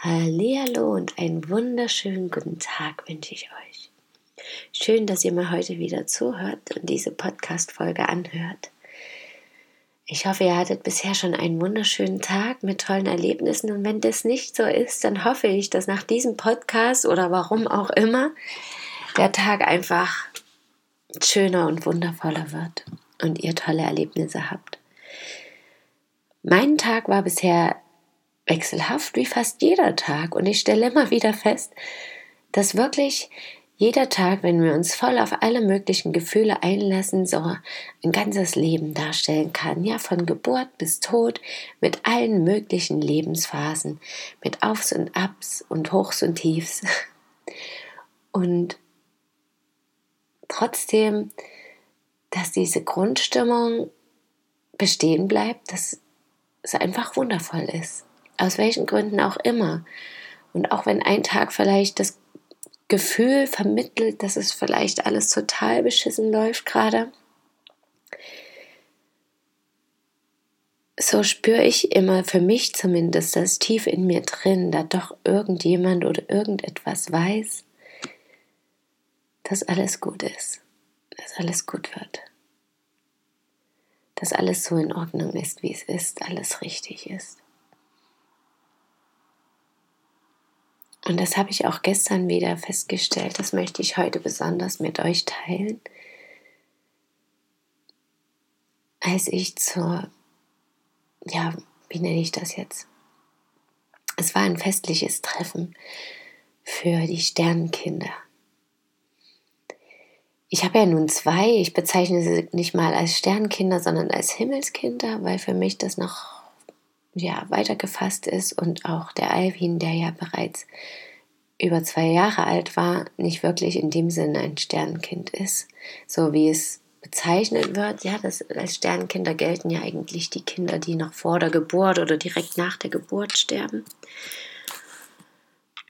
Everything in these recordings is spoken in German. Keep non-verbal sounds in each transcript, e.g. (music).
Hallihallo und einen wunderschönen guten Tag wünsche ich euch. Schön, dass ihr mir heute wieder zuhört und diese Podcast-Folge anhört. Ich hoffe, ihr hattet bisher schon einen wunderschönen Tag mit tollen Erlebnissen und wenn das nicht so ist, dann hoffe ich, dass nach diesem Podcast oder warum auch immer der Tag einfach schöner und wundervoller wird und ihr tolle Erlebnisse habt. Mein Tag war bisher wechselhaft wie fast jeder Tag. Und ich stelle immer wieder fest, dass wirklich jeder Tag, wenn wir uns voll auf alle möglichen Gefühle einlassen, so ein ganzes Leben darstellen kann. Ja, von Geburt bis Tod, mit allen möglichen Lebensphasen, mit Aufs und Abs und Hochs und Tiefs. (laughs) Und trotzdem, dass diese Grundstimmung bestehen bleibt, dass es einfach wundervoll ist. Aus welchen Gründen auch immer. Und auch wenn ein Tag vielleicht das Gefühl vermittelt, dass es vielleicht alles total beschissen läuft gerade, so spüre ich immer für mich zumindest, dass tief in mir drin da doch irgendjemand oder irgendetwas weiß, dass alles gut ist, dass alles gut wird, dass alles so in Ordnung ist, wie es ist, alles richtig ist. Und das habe ich auch gestern wieder festgestellt. Das möchte ich heute besonders mit euch teilen. Als ich zur, ja, wie nenne ich das jetzt? Es war ein festliches Treffen für die Sternenkinder. Ich habe ja nun zwei, ich bezeichne sie nicht mal als Sternkinder, sondern als Himmelskinder, weil für mich das noch ja, weitergefasst ist und auch der Alvin, der ja bereits über zwei Jahre alt war, nicht wirklich in dem Sinne ein Sternenkind ist, so wie es bezeichnet wird. Ja, das, als Sternenkinder gelten ja eigentlich die Kinder, die noch vor der Geburt oder direkt nach der Geburt sterben.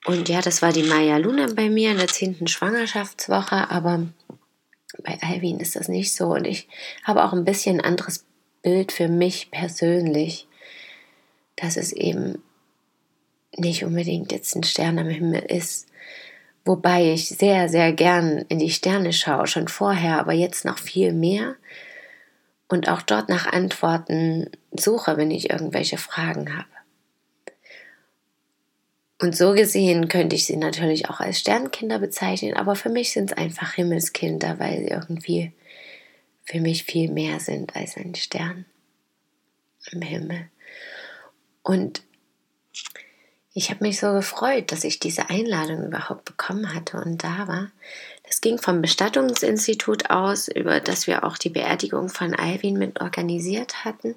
Und ja, das war die Maya Luna bei mir in der zehnten Schwangerschaftswoche, aber bei Alvin ist das nicht so. Und ich habe auch ein bisschen anderes Bild für mich persönlich dass es eben nicht unbedingt jetzt ein Stern am Himmel ist. Wobei ich sehr, sehr gern in die Sterne schaue, schon vorher, aber jetzt noch viel mehr. Und auch dort nach Antworten suche, wenn ich irgendwelche Fragen habe. Und so gesehen könnte ich sie natürlich auch als Sternkinder bezeichnen, aber für mich sind es einfach Himmelskinder, weil sie irgendwie für mich viel mehr sind als ein Stern im Himmel. Und ich habe mich so gefreut, dass ich diese Einladung überhaupt bekommen hatte und da war. Das ging vom Bestattungsinstitut aus, über das wir auch die Beerdigung von Alvin mit organisiert hatten.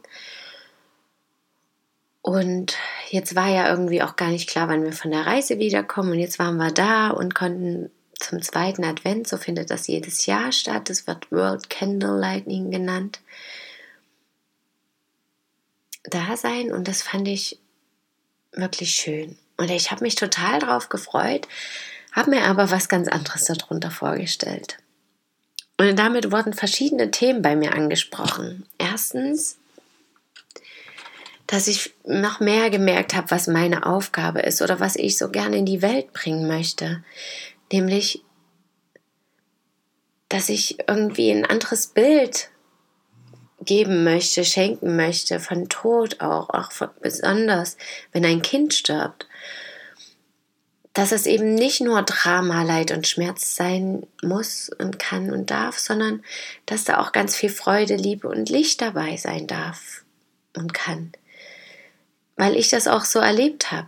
Und jetzt war ja irgendwie auch gar nicht klar, wann wir von der Reise wiederkommen. Und jetzt waren wir da und konnten zum zweiten Advent, so findet das jedes Jahr statt. Das wird World Candle Lightning genannt da sein und das fand ich wirklich schön. Und ich habe mich total darauf gefreut, habe mir aber was ganz anderes darunter vorgestellt. Und damit wurden verschiedene Themen bei mir angesprochen. Erstens, dass ich noch mehr gemerkt habe, was meine Aufgabe ist oder was ich so gerne in die Welt bringen möchte. Nämlich, dass ich irgendwie ein anderes Bild geben möchte, schenken möchte, von Tod auch, auch von, besonders, wenn ein Kind stirbt, dass es eben nicht nur Drama, Leid und Schmerz sein muss und kann und darf, sondern dass da auch ganz viel Freude, Liebe und Licht dabei sein darf und kann. Weil ich das auch so erlebt habe.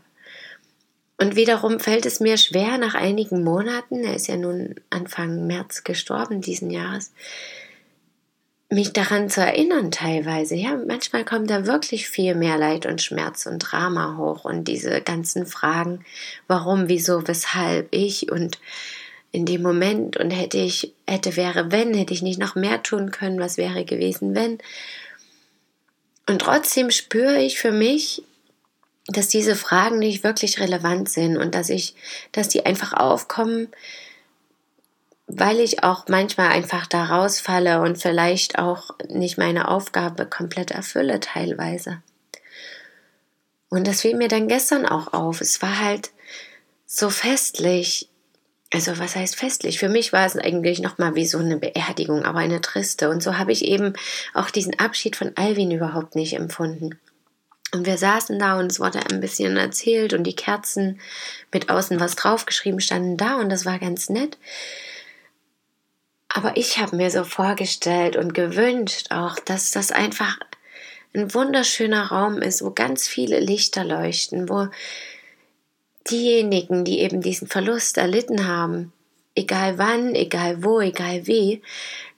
Und wiederum fällt es mir schwer nach einigen Monaten, er ist ja nun Anfang März gestorben diesen Jahres, mich daran zu erinnern teilweise. Ja, manchmal kommt da wirklich viel mehr Leid und Schmerz und Drama hoch und diese ganzen Fragen, warum, wieso, weshalb ich und in dem Moment und hätte ich, hätte, wäre, wenn, hätte ich nicht noch mehr tun können, was wäre gewesen, wenn. Und trotzdem spüre ich für mich, dass diese Fragen nicht wirklich relevant sind und dass ich, dass die einfach aufkommen, weil ich auch manchmal einfach da rausfalle und vielleicht auch nicht meine Aufgabe komplett erfülle teilweise. Und das fiel mir dann gestern auch auf. Es war halt so festlich. Also was heißt festlich? Für mich war es eigentlich nochmal wie so eine Beerdigung, aber eine triste. Und so habe ich eben auch diesen Abschied von Alvin überhaupt nicht empfunden. Und wir saßen da und es wurde ein bisschen erzählt und die Kerzen mit außen was draufgeschrieben standen da und das war ganz nett. Aber ich habe mir so vorgestellt und gewünscht auch, dass das einfach ein wunderschöner Raum ist, wo ganz viele Lichter leuchten, wo diejenigen, die eben diesen Verlust erlitten haben, egal wann, egal wo, egal wie,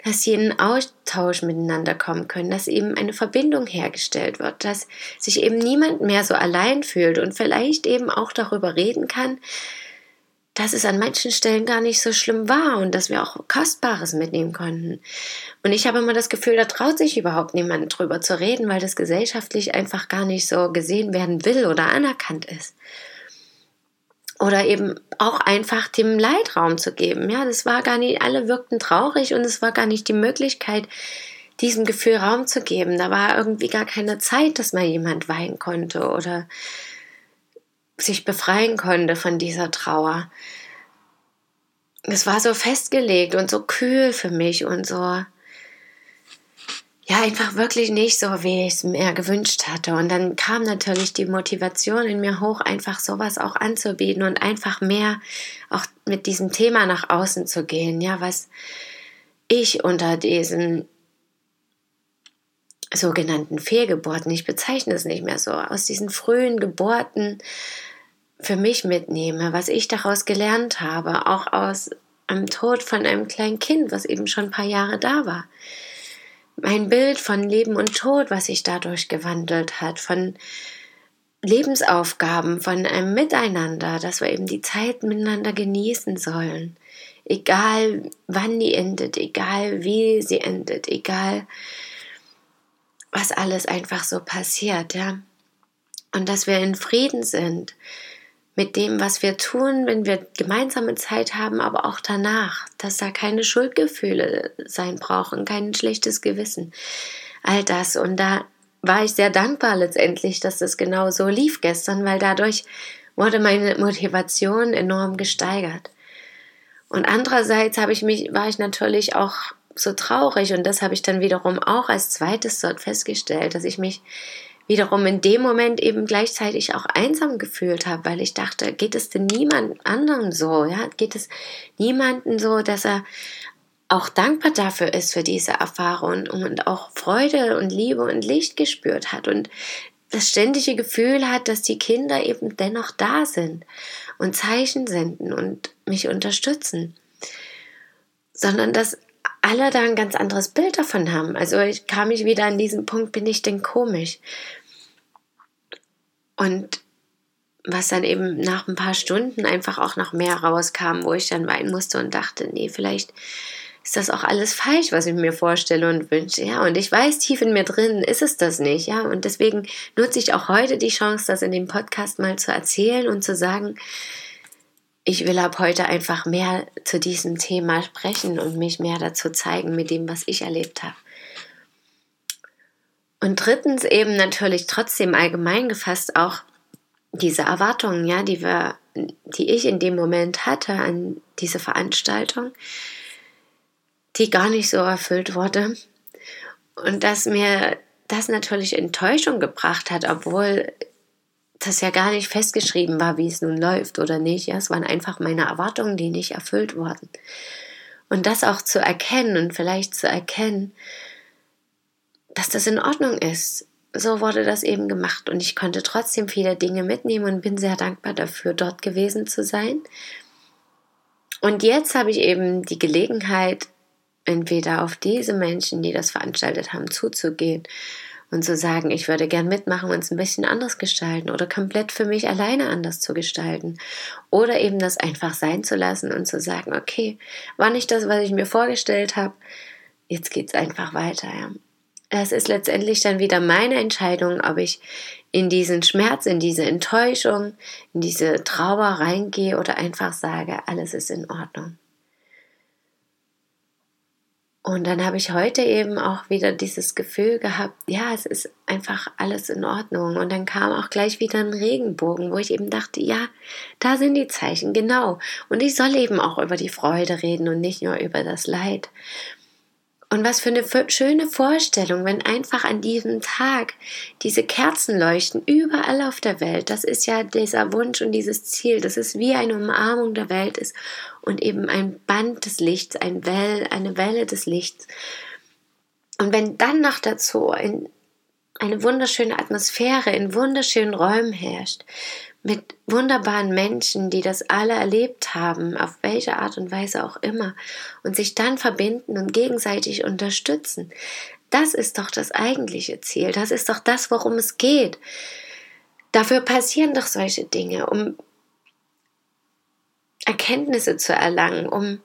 dass sie in Austausch miteinander kommen können, dass eben eine Verbindung hergestellt wird, dass sich eben niemand mehr so allein fühlt und vielleicht eben auch darüber reden kann, dass es an manchen Stellen gar nicht so schlimm war und dass wir auch Kostbares mitnehmen konnten. Und ich habe immer das Gefühl, da traut sich überhaupt niemand drüber zu reden, weil das gesellschaftlich einfach gar nicht so gesehen werden will oder anerkannt ist. Oder eben auch einfach dem Leitraum zu geben. Ja, das war gar nicht, alle wirkten traurig und es war gar nicht die Möglichkeit, diesem Gefühl Raum zu geben. Da war irgendwie gar keine Zeit, dass mal jemand weinen konnte oder sich befreien konnte von dieser Trauer. Es war so festgelegt und so kühl für mich und so, ja, einfach wirklich nicht so, wie ich es mir gewünscht hatte. Und dann kam natürlich die Motivation in mir hoch, einfach sowas auch anzubieten und einfach mehr auch mit diesem Thema nach außen zu gehen, ja, was ich unter diesen sogenannten Fehlgeburten, ich bezeichne es nicht mehr so, aus diesen frühen Geburten für mich mitnehme, was ich daraus gelernt habe, auch aus einem Tod von einem kleinen Kind, was eben schon ein paar Jahre da war. Mein Bild von Leben und Tod, was sich dadurch gewandelt hat, von Lebensaufgaben, von einem Miteinander, dass wir eben die Zeit miteinander genießen sollen. Egal wann die endet, egal wie sie endet, egal was alles einfach so passiert, ja. Und dass wir in Frieden sind, mit dem, was wir tun, wenn wir gemeinsame Zeit haben, aber auch danach, dass da keine Schuldgefühle sein brauchen, kein schlechtes Gewissen. All das. Und da war ich sehr dankbar letztendlich, dass das genau so lief gestern, weil dadurch wurde meine Motivation enorm gesteigert. Und andererseits habe ich mich, war ich natürlich auch so traurig und das habe ich dann wiederum auch als zweites dort festgestellt, dass ich mich wiederum in dem Moment eben gleichzeitig auch einsam gefühlt habe, weil ich dachte, geht es denn niemand anderen so? Ja, geht es niemanden so, dass er auch dankbar dafür ist für diese Erfahrung und auch Freude und Liebe und Licht gespürt hat und das ständige Gefühl hat, dass die Kinder eben dennoch da sind und Zeichen senden und mich unterstützen, sondern dass alle da ein ganz anderes Bild davon haben. Also ich kam ich wieder an diesen Punkt, bin ich denn komisch? Und was dann eben nach ein paar Stunden einfach auch noch mehr rauskam, wo ich dann weinen musste und dachte, nee, vielleicht ist das auch alles falsch, was ich mir vorstelle und wünsche. Ja, und ich weiß, tief in mir drin ist es das nicht. Ja, und deswegen nutze ich auch heute die Chance, das in dem Podcast mal zu erzählen und zu sagen, ich will ab heute einfach mehr zu diesem Thema sprechen und mich mehr dazu zeigen mit dem, was ich erlebt habe. Und drittens eben natürlich trotzdem allgemein gefasst auch diese Erwartungen, ja, die wir, die ich in dem Moment hatte an diese Veranstaltung, die gar nicht so erfüllt wurde. Und dass mir das natürlich Enttäuschung gebracht hat, obwohl das ja gar nicht festgeschrieben war, wie es nun läuft oder nicht. Ja, es waren einfach meine Erwartungen, die nicht erfüllt wurden. Und das auch zu erkennen und vielleicht zu erkennen, dass das in Ordnung ist. So wurde das eben gemacht und ich konnte trotzdem viele Dinge mitnehmen und bin sehr dankbar dafür, dort gewesen zu sein. Und jetzt habe ich eben die Gelegenheit, entweder auf diese Menschen, die das veranstaltet haben, zuzugehen und zu sagen, ich würde gern mitmachen und es ein bisschen anders gestalten oder komplett für mich alleine anders zu gestalten. Oder eben das einfach sein zu lassen und zu sagen, okay, war nicht das, was ich mir vorgestellt habe, jetzt geht es einfach weiter. Ja. Es ist letztendlich dann wieder meine Entscheidung, ob ich in diesen Schmerz, in diese Enttäuschung, in diese Trauer reingehe oder einfach sage, alles ist in Ordnung. Und dann habe ich heute eben auch wieder dieses Gefühl gehabt, ja, es ist einfach alles in Ordnung. Und dann kam auch gleich wieder ein Regenbogen, wo ich eben dachte, ja, da sind die Zeichen, genau. Und ich soll eben auch über die Freude reden und nicht nur über das Leid. Und was für eine schöne Vorstellung, wenn einfach an diesem Tag diese Kerzen leuchten, überall auf der Welt. Das ist ja dieser Wunsch und dieses Ziel, dass es wie eine Umarmung der Welt ist und eben ein Band des Lichts, ein Well, eine Welle des Lichts. Und wenn dann noch dazu ein, eine wunderschöne Atmosphäre in wunderschönen Räumen herrscht, mit wunderbaren Menschen, die das alle erlebt haben, auf welche Art und Weise auch immer, und sich dann verbinden und gegenseitig unterstützen. Das ist doch das eigentliche Ziel, das ist doch das, worum es geht. Dafür passieren doch solche Dinge, um Erkenntnisse zu erlangen, um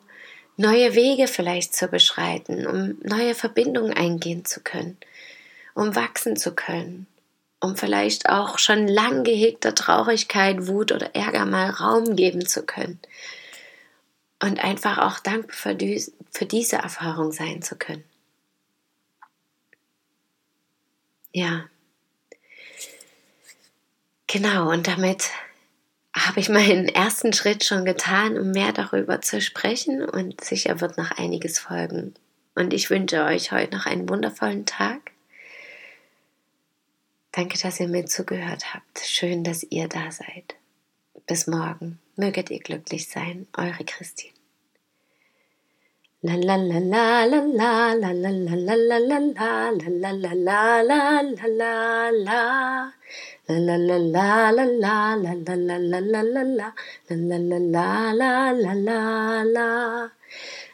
neue Wege vielleicht zu beschreiten, um neue Verbindungen eingehen zu können, um wachsen zu können, um vielleicht auch schon lang gehegter Traurigkeit, Wut oder Ärger mal Raum geben zu können. Und einfach auch dankbar für, die, für diese Erfahrung sein zu können. Ja. Genau, und damit habe ich meinen ersten Schritt schon getan, um mehr darüber zu sprechen und sicher wird noch einiges folgen. Und ich wünsche euch heute noch einen wundervollen Tag Danke, dass ihr mir zugehört habt. Schön, dass ihr da seid. Bis morgen. Möget ihr glücklich sein. Eure Christine. La la la la la la la la la la la la la la la la la la la la La la la la la la la la la la la la la la la la la la la la La